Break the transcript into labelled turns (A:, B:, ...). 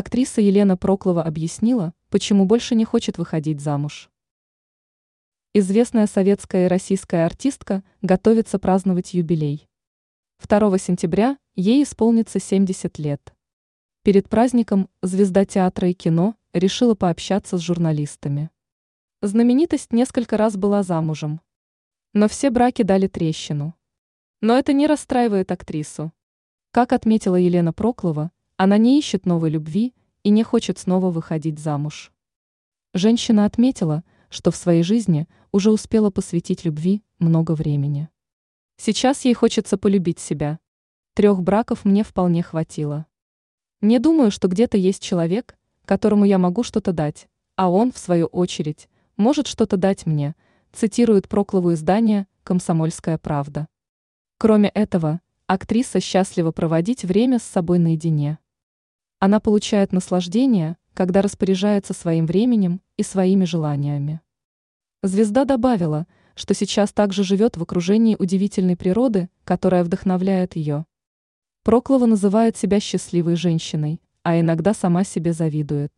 A: Актриса Елена Проклова объяснила, почему больше не хочет выходить замуж. Известная советская и российская артистка готовится праздновать юбилей. 2 сентября ей исполнится 70 лет. Перед праздником звезда театра и кино решила пообщаться с журналистами. Знаменитость несколько раз была замужем. Но все браки дали трещину. Но это не расстраивает актрису. Как отметила Елена Проклова, она не ищет новой любви и не хочет снова выходить замуж. Женщина отметила, что в своей жизни уже успела посвятить любви много времени. Сейчас ей хочется полюбить себя. Трех браков мне вполне хватило. Не думаю, что где-то есть человек, которому я могу что-то дать, а он, в свою очередь, может что-то дать мне, цитирует Проклову издание «Комсомольская правда». Кроме этого, актриса счастлива проводить время с собой наедине. Она получает наслаждение, когда распоряжается своим временем и своими желаниями. Звезда добавила – что сейчас также живет в окружении удивительной природы, которая вдохновляет ее. Проклова называет себя счастливой женщиной, а иногда сама себе завидует.